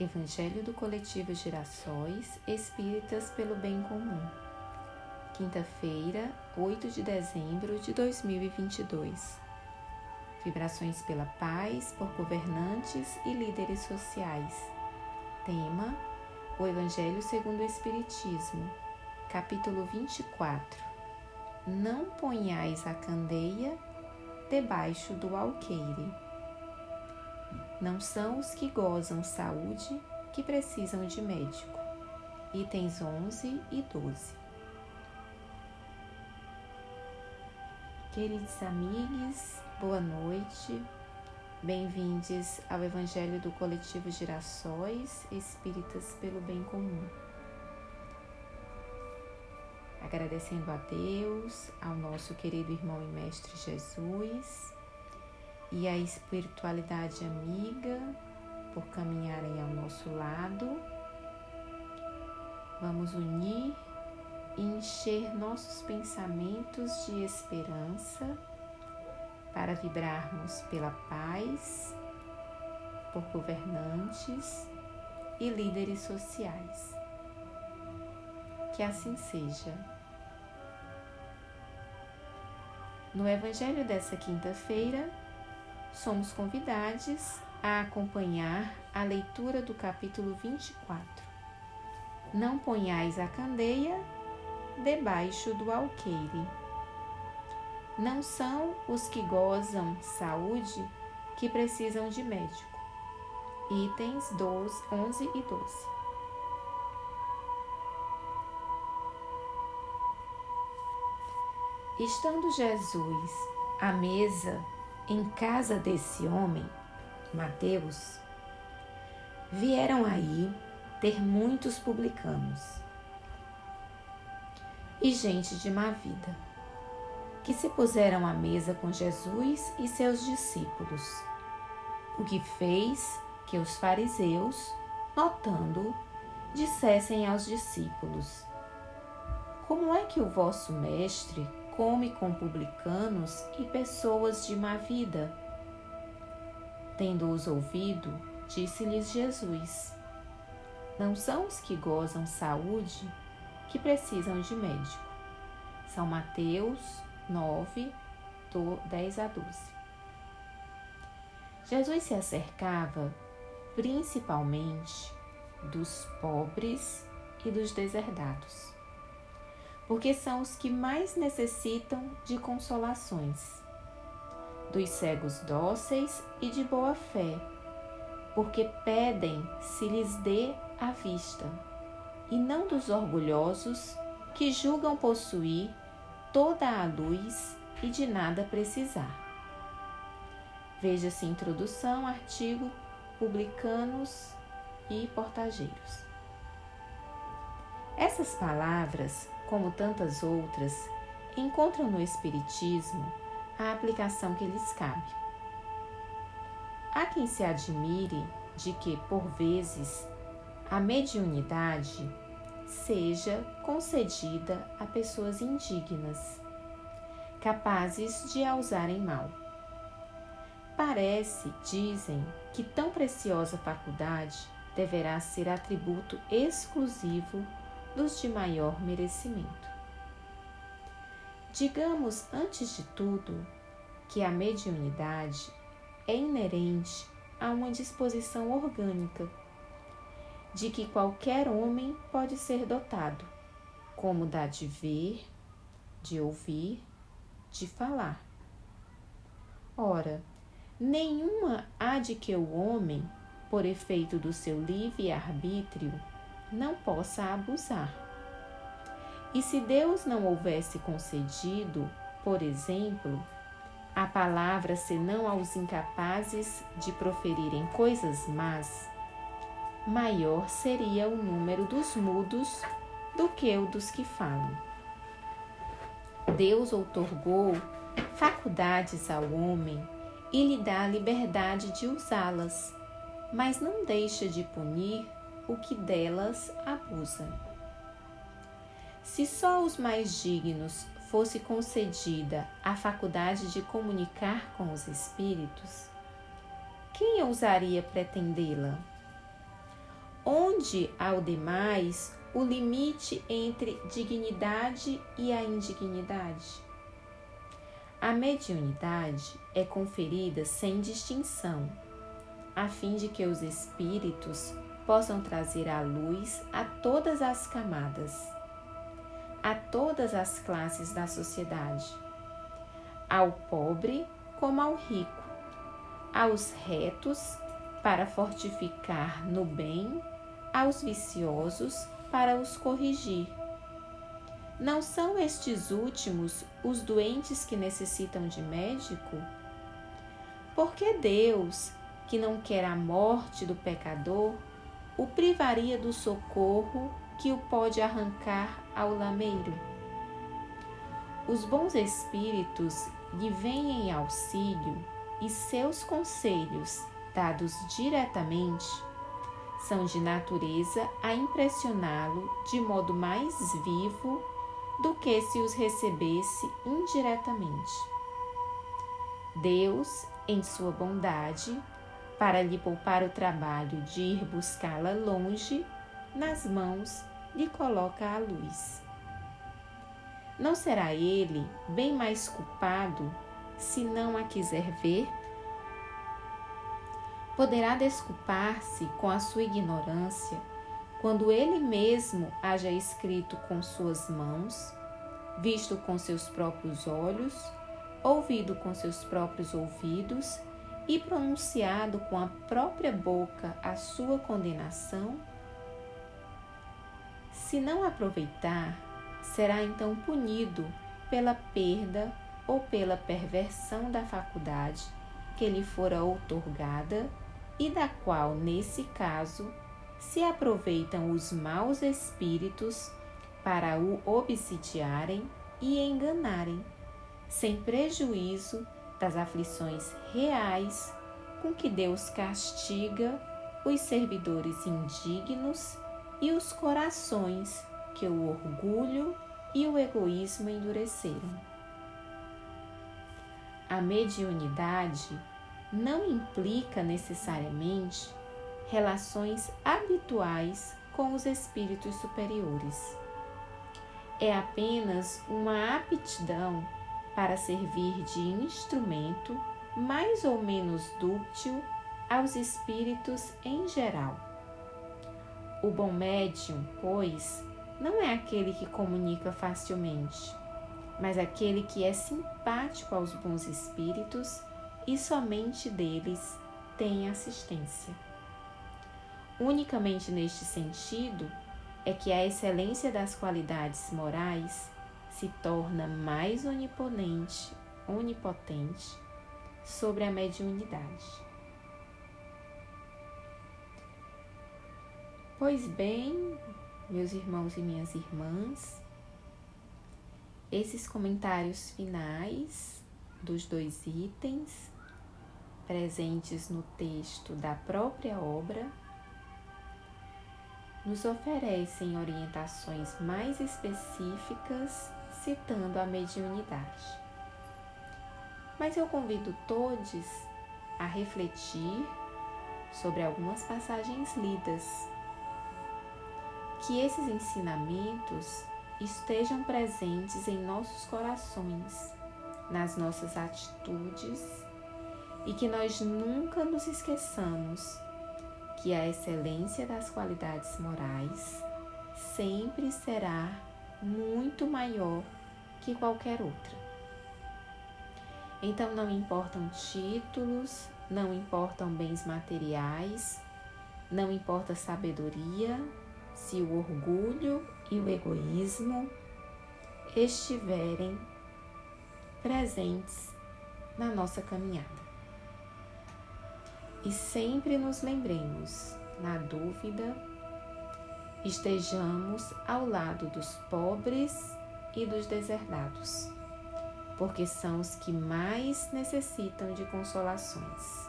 Evangelho do Coletivo Girassóis Espíritas pelo Bem Comum. Quinta-feira, 8 de dezembro de 2022. Vibrações pela paz por governantes e líderes sociais. Tema: O Evangelho segundo o Espiritismo. Capítulo 24. Não ponhais a candeia debaixo do alqueire. Não são os que gozam saúde que precisam de médico. Itens 11 e 12. Queridos amigos, boa noite. Bem-vindos ao Evangelho do Coletivo Girassóis Espíritas pelo Bem Comum. Agradecendo a Deus, ao nosso querido irmão e mestre Jesus e a espiritualidade amiga por caminharem ao nosso lado. Vamos unir e encher nossos pensamentos de esperança para vibrarmos pela paz, por governantes e líderes sociais. Que assim seja. No Evangelho dessa quinta-feira, somos convidados a acompanhar a leitura do capítulo 24. Não ponhais a candeia debaixo do alqueire. Não são os que gozam saúde que precisam de médico. Itens 12, 11 e 12. Estando Jesus à mesa em casa desse homem, Mateus, vieram aí ter muitos publicanos e gente de má vida, que se puseram à mesa com Jesus e seus discípulos, o que fez que os fariseus, notando, dissessem aos discípulos: Como é que o vosso mestre come com publicanos e pessoas de má vida. Tendo-os ouvido, disse-lhes Jesus: Não são os que gozam saúde que precisam de médico. São Mateus 9, 10 a 12. Jesus se acercava principalmente dos pobres e dos deserdados porque são os que mais necessitam de consolações. Dos cegos dóceis e de boa fé, porque pedem se lhes dê a vista, e não dos orgulhosos que julgam possuir toda a luz e de nada precisar. Veja-se introdução, artigo, publicanos e portageiros. Essas palavras como tantas outras, encontram no Espiritismo a aplicação que lhes cabe. Há quem se admire de que, por vezes, a mediunidade seja concedida a pessoas indignas, capazes de a usarem mal. Parece, dizem, que tão preciosa faculdade deverá ser atributo exclusivo dos de maior merecimento. Digamos, antes de tudo, que a mediunidade é inerente a uma disposição orgânica, de que qualquer homem pode ser dotado, como da de ver, de ouvir, de falar. Ora, nenhuma há de que o homem, por efeito do seu livre arbítrio, não possa abusar. E se Deus não houvesse concedido, por exemplo, a palavra senão aos incapazes de proferirem coisas más, maior seria o número dos mudos do que o dos que falam. Deus outorgou faculdades ao homem e lhe dá a liberdade de usá-las, mas não deixa de punir o que delas abusa. Se só os mais dignos fosse concedida a faculdade de comunicar com os espíritos, quem ousaria pretendê-la? onde ao demais o limite entre dignidade e a indignidade. A mediunidade é conferida sem distinção, a fim de que os espíritos possam trazer à luz a todas as camadas, a todas as classes da sociedade, ao pobre como ao rico, aos retos para fortificar no bem, aos viciosos para os corrigir. Não são estes últimos os doentes que necessitam de médico? Porque Deus, que não quer a morte do pecador, o privaria do socorro que o pode arrancar ao lameiro. Os bons espíritos lhe vêm em auxílio e seus conselhos, dados diretamente, são de natureza a impressioná-lo de modo mais vivo do que se os recebesse indiretamente. Deus, em sua bondade, para lhe poupar o trabalho de ir buscá-la longe, nas mãos lhe coloca a luz. Não será ele bem mais culpado se não a quiser ver? Poderá desculpar-se com a sua ignorância quando ele mesmo haja escrito com suas mãos, visto com seus próprios olhos, ouvido com seus próprios ouvidos e pronunciado com a própria boca a sua condenação? Se não aproveitar, será então punido pela perda ou pela perversão da faculdade que lhe fora outorgada e da qual, nesse caso, se aproveitam os maus espíritos para o obsidiarem e enganarem, sem prejuízo das aflições reais com que Deus castiga os servidores indignos e os corações que o orgulho e o egoísmo endureceram. A mediunidade não implica necessariamente relações habituais com os espíritos superiores. É apenas uma aptidão para servir de instrumento mais ou menos dúctil aos espíritos em geral. O bom médium, pois, não é aquele que comunica facilmente, mas aquele que é simpático aos bons espíritos e somente deles tem assistência. Unicamente neste sentido é que a excelência das qualidades morais se torna mais onipotente, onipotente sobre a mediunidade. Pois bem, meus irmãos e minhas irmãs, esses comentários finais dos dois itens presentes no texto da própria obra nos oferecem orientações mais específicas citando a mediunidade. Mas eu convido todos a refletir sobre algumas passagens lidas, que esses ensinamentos estejam presentes em nossos corações, nas nossas atitudes e que nós nunca nos esqueçamos que a excelência das qualidades morais sempre será muito maior que qualquer outra. Então não importam títulos, não importam bens materiais, não importa sabedoria, se o orgulho e o egoísmo estiverem presentes na nossa caminhada. E sempre nos lembremos, na dúvida, estejamos ao lado dos pobres e dos deserdados, porque são os que mais necessitam de consolações.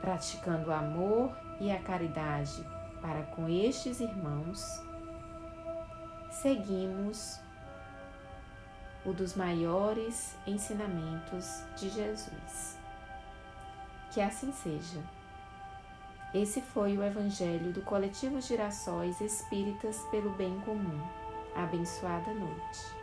Praticando o amor e a caridade para com estes irmãos, seguimos o dos maiores ensinamentos de Jesus. Que assim seja. Esse foi o Evangelho do Coletivo Girassóis Espíritas pelo Bem Comum. Abençoada noite.